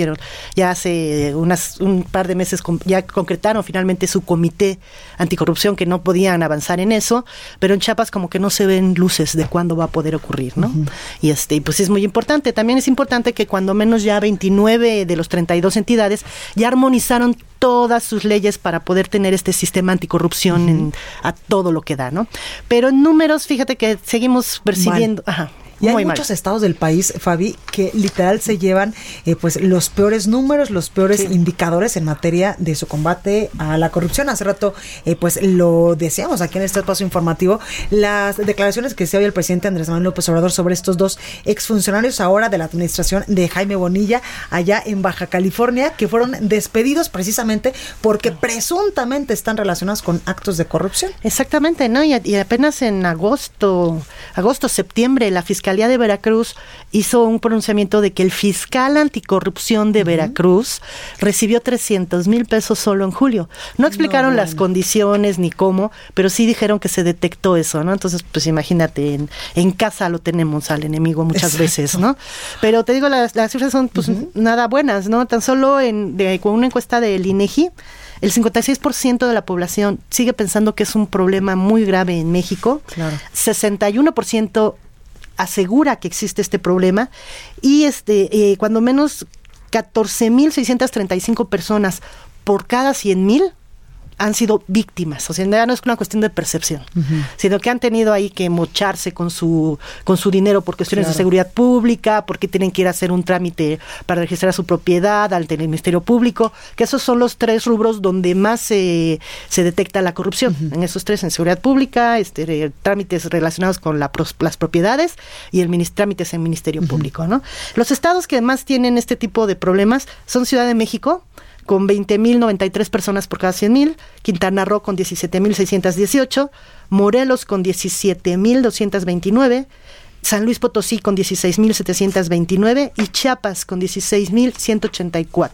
S14: ya hace unas, un par de meses, ya concretaron finalmente su comité anticorrupción, que no podían avanzar en eso, pero en Chiapas como que no se ven luces de cuándo va a poder ocurrir, ¿no? Y este, pues es muy importante. También es importante que cuando menos ya 29 de los 32 entidades ya armonizaron todas sus leyes para poder tener este sistema anticorrupción a todo lo que da, ¿no? Pero en números, fíjate que seguimos percibiendo... Ajá.
S1: Y hay muchos estados del país, Fabi, que literal se llevan eh, pues los peores números, los peores indicadores en materia de su combate a la corrupción. Hace rato eh, pues lo decíamos aquí en este espacio informativo, las declaraciones que se oye el presidente Andrés Manuel López Obrador sobre estos dos exfuncionarios ahora de la administración de Jaime Bonilla allá en Baja California, que fueron despedidos precisamente porque presuntamente están relacionados con actos de corrupción.
S14: Exactamente, ¿no? Y, y apenas en agosto, agosto, septiembre, la fiscalía Fiscalía de Veracruz hizo un pronunciamiento de que el fiscal anticorrupción de Veracruz recibió 300 mil pesos solo en julio. No explicaron las condiciones ni cómo, pero sí dijeron que se detectó eso, ¿no? Entonces, pues imagínate, en, casa lo tenemos al enemigo muchas veces, ¿no? Pero te digo, las, cifras son pues nada buenas, ¿no? Tan solo en, con una encuesta del INEGI, el 56% de la población sigue pensando que es un problema muy grave en México.
S1: Claro.
S14: 61% asegura que existe este problema. Y este eh, cuando menos 14.635 personas por cada 100.000 han sido víctimas, o sea, ya no es una cuestión de percepción, sino que han tenido ahí que mocharse con su, con su dinero por cuestiones de seguridad pública, porque tienen que ir a hacer un trámite para registrar su propiedad al Ministerio Público, que esos son los tres rubros donde más se, se detecta la corrupción, en esos tres, en seguridad pública, este, trámites relacionados con la, las propiedades y el trámites en Ministerio Público, ¿no? Los estados que más tienen este tipo de problemas son Ciudad de México, con 20.093 personas por cada 100.000, Quintana Roo con 17.618, Morelos con 17.229, San Luis Potosí con 16.729 y Chiapas con 16.184.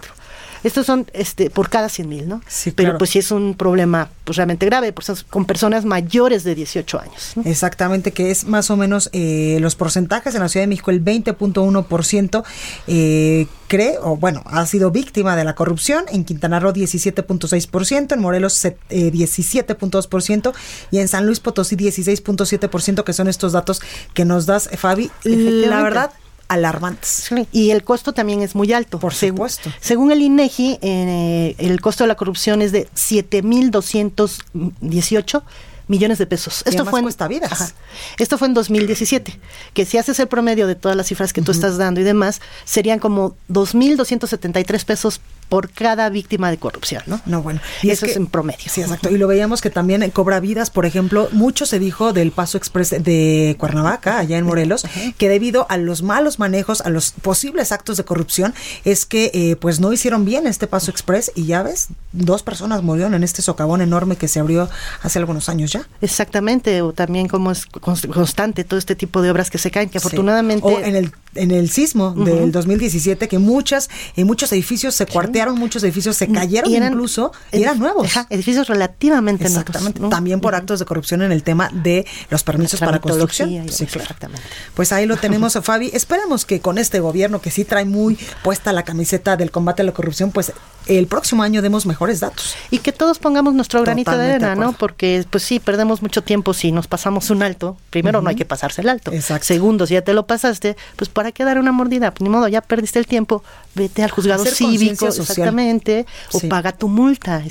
S14: Estos son este, por cada 100 mil, ¿no? Sí, Pero pues sí es un problema pues, realmente grave, pues, con personas mayores de 18 años.
S1: Exactamente, que es más o menos eh, los porcentajes en la Ciudad de México, el 20.1% eh, cree, o bueno, ha sido víctima de la corrupción, en Quintana Roo 17.6%, en Morelos eh, 17.2% y en San Luis Potosí 16.7%, que son estos datos que nos das, Fabi. La verdad, alarmantes.
S14: y el costo también es muy alto.
S1: Por supuesto.
S14: Según el INEGI, eh, el costo de la corrupción es de 7.218 millones de pesos.
S1: Esto fue en, cuesta vidas.
S14: Esto fue en 2017, que si haces el promedio de todas las cifras que tú estás dando y demás, serían como 2.273 pesos por cada víctima de corrupción, ¿no?
S1: No, bueno.
S14: Y eso es en promedio.
S1: Sí, exacto. Y lo veíamos que también cobra vidas, por ejemplo, mucho se dijo del Paso Express de Cuernavaca, allá en Morelos, que debido a los malos manejos, a los posibles actos de corrupción, es que eh, pues no hicieron bien este Paso Express y ya ves, dos personas murieron en este socavón enorme que se abrió hace algunos años ya.
S14: Exactamente, o también como es constante todo este tipo de obras que se caen, que afortunadamente...
S1: O en el, en el sismo del 2017, que muchas, en muchos edificios se cuartearon, muchos edificios se cayeron incluso, y eran nuevos.
S14: edificios relativamente
S1: Exactamente, también por actos de corrupción en el tema de los permisos para construcción.
S14: Exactamente.
S1: Pues ahí lo tenemos, Fabi. Esperemos que con este gobierno que sí trae muy puesta la camiseta del combate a la corrupción, pues el próximo año demos mejores datos.
S14: Y que todos pongamos nuestro granito de arena, ¿no? Porque pues sí, perdemos mucho tiempo si nos pasamos un alto. Primero, no hay que pasarse el alto.
S1: Exacto.
S14: Segundo, si ya te lo pasaste, pues ¿para qué dar una mordida? Pues, ni modo, ya perdiste el tiempo, vete al juzgado cívico, exactamente, o paga tu multa.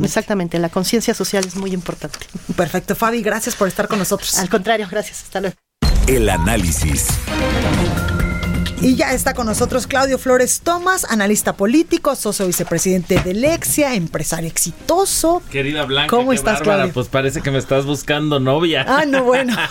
S14: exactamente, la conciencia social es muy importante.
S1: Perfecto, Fabi, gracias por estar con nosotros.
S14: Al contrario, gracias, hasta luego.
S2: El análisis.
S1: Y ya está con nosotros Claudio Flores Tomás, analista político, socio vicepresidente de Lexia, empresario exitoso.
S15: Querida Blanca,
S1: ¿cómo estás, Claudio?
S15: Pues parece que me estás buscando novia.
S1: Ah, no, bueno.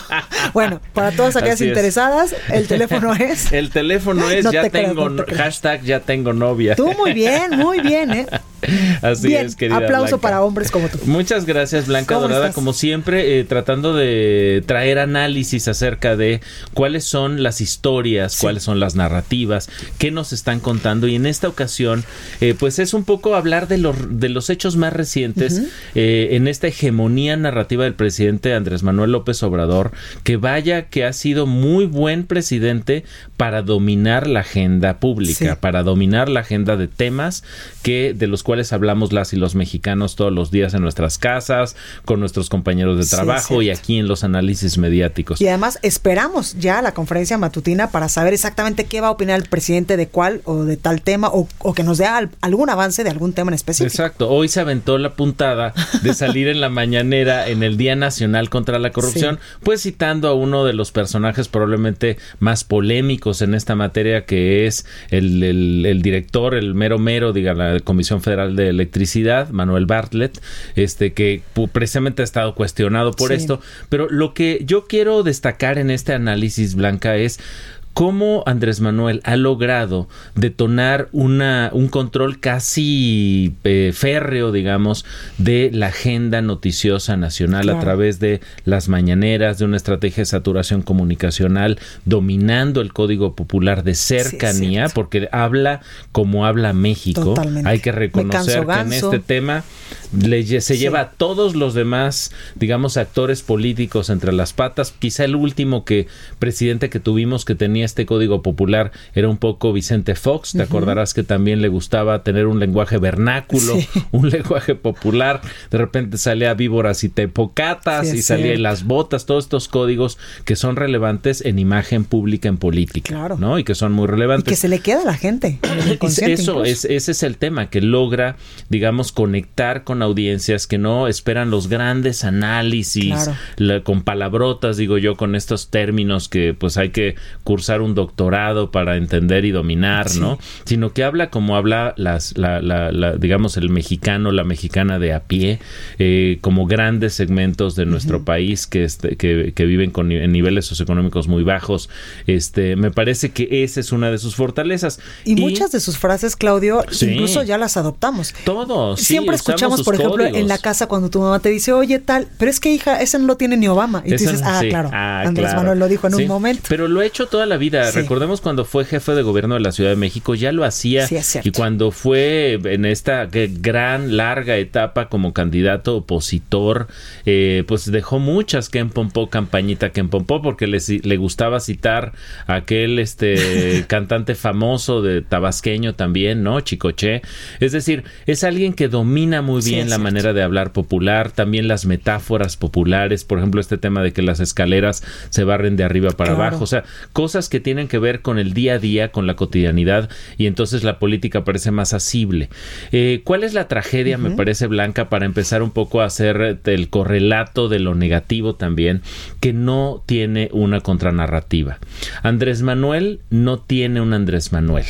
S1: Bueno, para todas aquellas interesadas, el teléfono es.
S15: El teléfono es ya tengo hashtag ya tengo novia.
S1: Tú muy bien, muy bien, ¿eh?
S15: Así es, querida.
S1: Aplauso para hombres como tú.
S15: Muchas gracias, Blanca Dorada. Como siempre, eh, tratando de traer análisis acerca de cuáles son las historias, cuáles son las narrativas, qué nos están contando. Y en esta ocasión, eh, pues es un poco hablar de, los de los hechos más recientes eh, en esta hegemonía narrativa del presidente Andrés Manuel López Obrador, que vaya que ha sido muy buen presidente para dominar la agenda pública, para dominar la agenda de temas que de los cuales hablamos las y los mexicanos todos los días en nuestras casas, con nuestros compañeros de trabajo y aquí en los análisis mediáticos.
S1: Y además esperamos ya la conferencia matutina para saber exactamente qué va a opinar el presidente de cuál o de tal tema o, que nos dé algún avance de algún tema en específico.
S15: Exacto, hoy se aventó la puntada de salir en la mañanera en el Día Nacional contra la Corrupción, pues citando a uno de los personajes probablemente más polémicos en esta materia que es el, el director, el mero mero, diga la Comisión Federal de Electricidad, Manuel Bartlett, este que precisamente ha estado cuestionado por esto, pero lo que yo quiero destacar en este análisis blanca es cómo Andrés Manuel ha logrado detonar una, un control casi eh, férreo, digamos, de la agenda noticiosa nacional a través de las mañaneras, de una estrategia de saturación comunicacional, dominando el código popular de cercanía, porque habla como habla México. Hay que reconocer que en este tema se lleva a todos los demás, digamos, actores políticos entre las patas. Quizá el último que presidente que tuvimos que tenía este código popular era un poco Vicente Fox. Te acordarás que también le gustaba tener un lenguaje vernáculo, un lenguaje popular. De repente salía víboras y tepocatas y salía las botas, todos estos códigos que son relevantes en imagen pública, en política, ¿no? Y que son muy relevantes.
S1: Y que se le queda a la gente.
S15: Eso es, ese es el tema que logra, digamos, conectar con audiencias, que no esperan los grandes análisis con palabrotas, digo yo, con estos términos que pues hay que cursar un doctorado para entender y dominar, ¿no? Sino que habla como habla las, la, la, digamos, el mexicano, la mexicana de a pie, eh, como grandes segmentos de nuestro país que, este, que, que, viven con, en niveles socioeconómicos muy bajos. Este, me parece que esa es una de sus fortalezas.
S1: Y, muchas de sus frases, Claudio, incluso ya las adoptamos.
S15: Todos.
S1: Siempre escuchamos, por ejemplo, en la casa cuando tu mamá te dice, oye, tal, pero es que hija, ese no lo tiene ni Obama. Y tú dices, ah, claro, ah, Andrés Manuel lo dijo en un momento.
S15: Pero lo he hecho toda la vida. Recordemos cuando fue jefe de gobierno de la Ciudad de México, ya lo hacía. y cuando fue en esta gran, larga etapa como candidato opositor, eh, pues dejó muchas que empompó campañita que empompó porque le, le gustaba citar a aquel este cantante famoso de tabasqueño también, ¿no? Chicoche. Es decir, es alguien que domina muy bien la manera de hablar popular, también las metáforas populares, por ejemplo, este tema de que las escaleras se barren de arriba para abajo, o sea, cosas que tienen que ver con el día a día, con la cotidianidad, y entonces la política parece más asible. Eh, ¿Cuál es la tragedia, me parece, Blanca, para empezar un poco a hacer el correlato de lo negativo también, que no tiene una contranarrativa? Andrés Manuel no tiene un Andrés Manuel.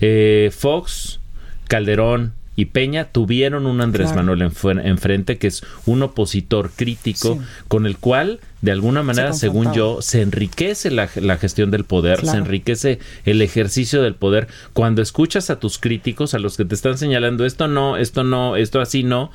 S15: Eh, Fox, Calderón, y Peña tuvieron un Andrés Manuel enfrente que es un opositor crítico con el cual de alguna manera, según yo, se enriquece la, gestión del poder, se enriquece el ejercicio del poder. Cuando escuchas a tus críticos, a los que te están señalando esto no, esto no, esto así no,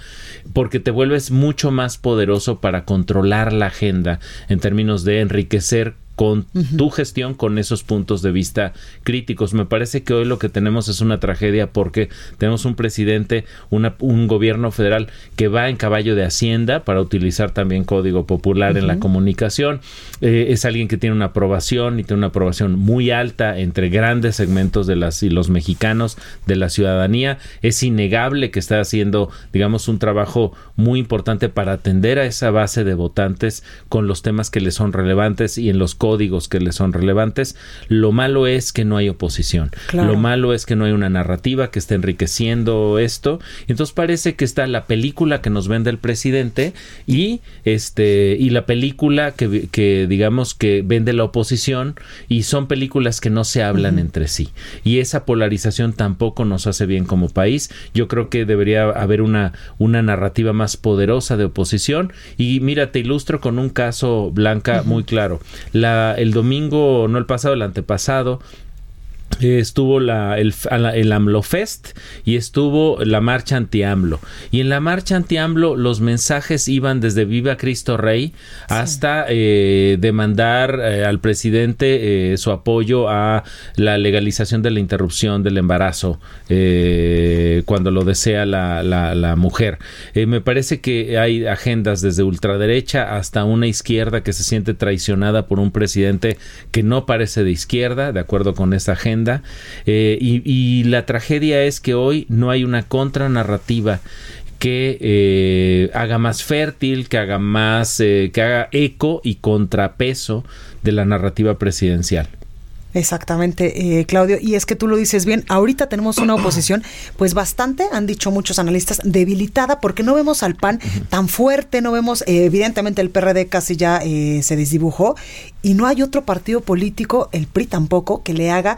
S15: porque te vuelves mucho más poderoso para controlar la agenda en términos de enriquecer con tu gestión con esos puntos de vista críticos. Me parece que hoy lo que tenemos es una tragedia porque tenemos un presidente, un gobierno federal que va en caballo de Hacienda para utilizar también código popular en la comunicación. Eh, es alguien que tiene una aprobación y tiene una aprobación muy alta entre grandes segmentos de las y los mexicanos de la ciudadanía. Es innegable que está haciendo, digamos, un trabajo muy importante para atender a esa base de votantes con los temas que le son relevantes y en los códigos que le son relevantes. Lo malo es que no hay oposición. Lo malo es que no hay una narrativa que esté enriqueciendo esto. Entonces parece que está la película que nos vende el presidente y este y la película que, que digamos que vende la oposición y son películas que no se hablan entre sí. Y esa polarización tampoco nos hace bien como país. Yo creo que debería haber una, una narrativa más poderosa de oposición. Y mira, te ilustro con un caso blanca muy claro. La el domingo, no el pasado, el antepasado, estuvo la, el, el AMLO Fest y estuvo la marcha anti-AMLO. Y en la marcha anti-AMLO los mensajes iban desde Viva Cristo Rey hasta eh, demandar eh, al presidente eh, su apoyo a la legalización de la interrupción del embarazo cuando lo desea la, la, la mujer. me parece que hay agendas desde ultraderecha hasta una izquierda que se siente traicionada por un presidente que no parece de izquierda, de acuerdo con esa agenda eh, y, la tragedia es que hoy no hay una contranarrativa que eh, haga más fértil, que haga más, eh, que haga eco y contrapeso de la narrativa presidencial.
S1: Exactamente, Claudio. Y es que tú lo dices bien, ahorita tenemos una oposición, pues bastante, han dicho muchos analistas, debilitada, porque no vemos al PAN tan fuerte, no vemos, evidentemente el PRD casi ya se desdibujó, y no hay otro partido político, el PRI tampoco, que le haga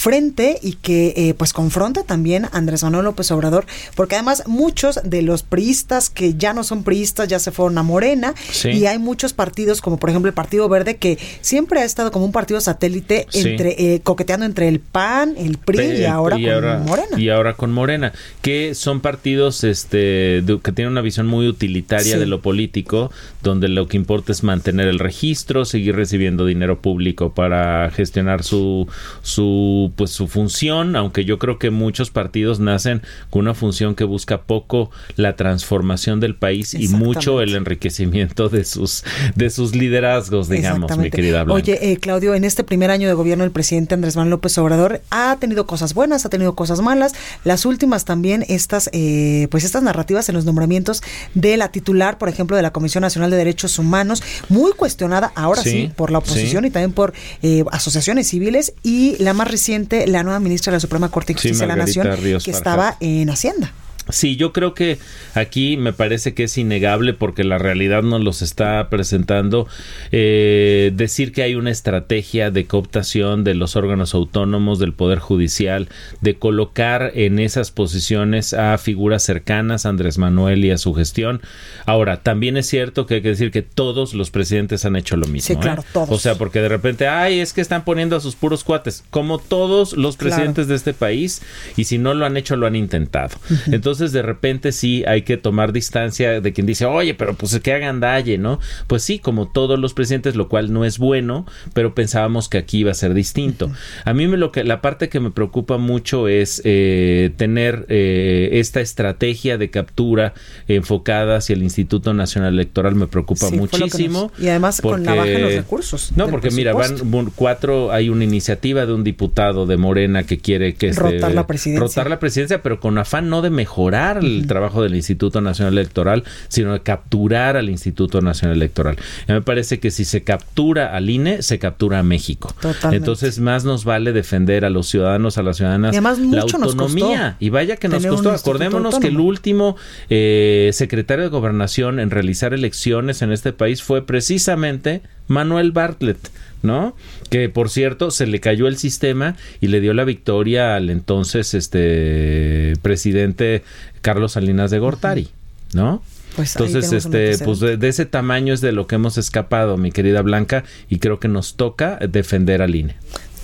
S1: frente y que eh, pues confronte también a Andrés Manuel López Obrador, porque además muchos de los priistas que ya no son priistas ya se fueron a Morena y hay muchos partidos como por ejemplo el Partido Verde que siempre ha estado como un partido satélite entre eh, coqueteando entre el PAN, el PRI y ahora con Morena.
S15: Y ahora con Morena, que son partidos este que tienen una visión muy utilitaria de lo político, donde lo que importa es mantener el registro, seguir recibiendo dinero público para gestionar su su pues su función, aunque yo creo que muchos partidos nacen con una función que busca poco la transformación del país y mucho el enriquecimiento de sus de sus liderazgos, digamos, mi querida Blanca.
S1: Oye, eh, Claudio, en este primer año de gobierno el presidente Andrés Manuel López Obrador ha tenido cosas buenas, ha tenido cosas malas. Las últimas también estas eh, pues estas narrativas en los nombramientos de la titular, por ejemplo, de la Comisión Nacional de Derechos Humanos, muy cuestionada ahora sí, por la oposición y también por eh, asociaciones civiles y la más reciente la nueva ministra de la Suprema Corte de Justicia de la Nación, que estaba en Hacienda.
S15: Sí, yo creo que aquí me parece que es innegable porque la realidad nos los está presentando. Eh, decir que hay una estrategia de cooptación de los órganos autónomos del Poder Judicial, de colocar en esas posiciones a figuras cercanas a Andrés Manuel y a su gestión. Ahora, también es cierto que hay que decir que todos los presidentes han hecho lo mismo.
S1: Sí, claro,
S15: ¿eh?
S1: todos.
S15: O sea, porque de repente, ay, es que están poniendo a sus puros cuates, como todos los presidentes de este país, y si no lo han hecho, lo han intentado. Entonces, de repente sí hay que tomar distancia de quien dice, oye, pero pues que hagan dalle, ¿no? Pues sí, como todos los presidentes, lo cual no es bueno, pero pensábamos que aquí iba a ser distinto. A mí me lo que, la parte que me preocupa mucho es eh, tener eh, esta estrategia de captura enfocada hacia el Instituto Nacional Electoral, me preocupa
S1: Sí,
S15: muchísimo.
S1: nos- y además con la baja en los
S15: porque-
S1: recursos.
S15: No, porque mira, van cuatro, hay una iniciativa de un diputado de Morena que quiere que este,
S1: Rotar la presidencia.
S15: rotar la presidencia, pero con afán no de mejorar el trabajo del Instituto Nacional Electoral, sino de capturar al Instituto Nacional Electoral. Y me parece que si se captura al INE, se captura a México.
S1: Totalmente.
S15: Entonces, más nos vale defender a los ciudadanos, a las ciudadanas,
S1: Y además
S15: la
S1: mucho nos
S15: autonomía.
S1: costó
S15: y vaya que nos costó. Acordémonos que el último eh, secretario de gobernación en realizar elecciones en este país fue precisamente Manuel Bartlett. ¿No? Que por cierto se le cayó el sistema y le dio la victoria al entonces este presidente Carlos Salinas de Gortari, ¿no?
S1: Pues
S15: entonces, este, pues de, de ese tamaño es de lo que hemos escapado, mi querida Blanca, y creo que nos toca defender al INE.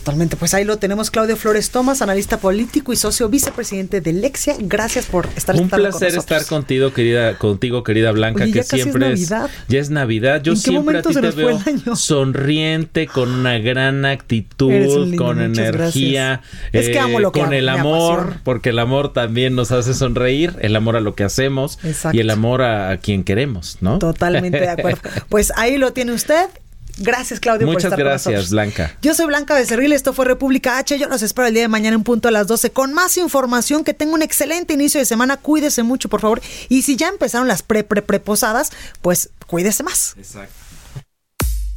S1: Totalmente, pues ahí lo tenemos, Claudio Flores Tomás, analista político y socio vicepresidente de Lexia. Gracias por estar
S15: Un
S1: con
S15: placer
S1: nosotros.
S15: estar contigo, querida, contigo, querida Blanca,
S1: Oye,
S15: que
S1: ya casi es
S15: siempre
S1: Navidad.
S15: ya es Navidad. Yo
S1: ¿En
S15: siempre a ti te veo sonriente, con una gran actitud,
S1: lindo,
S15: con energía.
S1: Es que amo lo que
S15: con el amor, porque el amor también nos hace sonreír, el amor a lo que hacemos
S1: Exacto.
S15: y el amor a, a quien queremos, ¿no?
S1: Totalmente de acuerdo. Pues ahí lo tiene usted. Gracias, Claudio, por
S15: Muchas
S1: estar con
S15: gracias,
S1: nosotros.
S15: Blanca.
S1: Yo soy Blanca Becerril, esto fue República H. Yo los espero el día de mañana en punto a las 12 con más información. Que tenga un excelente inicio de semana. Cuídese mucho, por favor. Y si ya empezaron las pre pre preposadas, pues cuídese más.
S15: Exacto.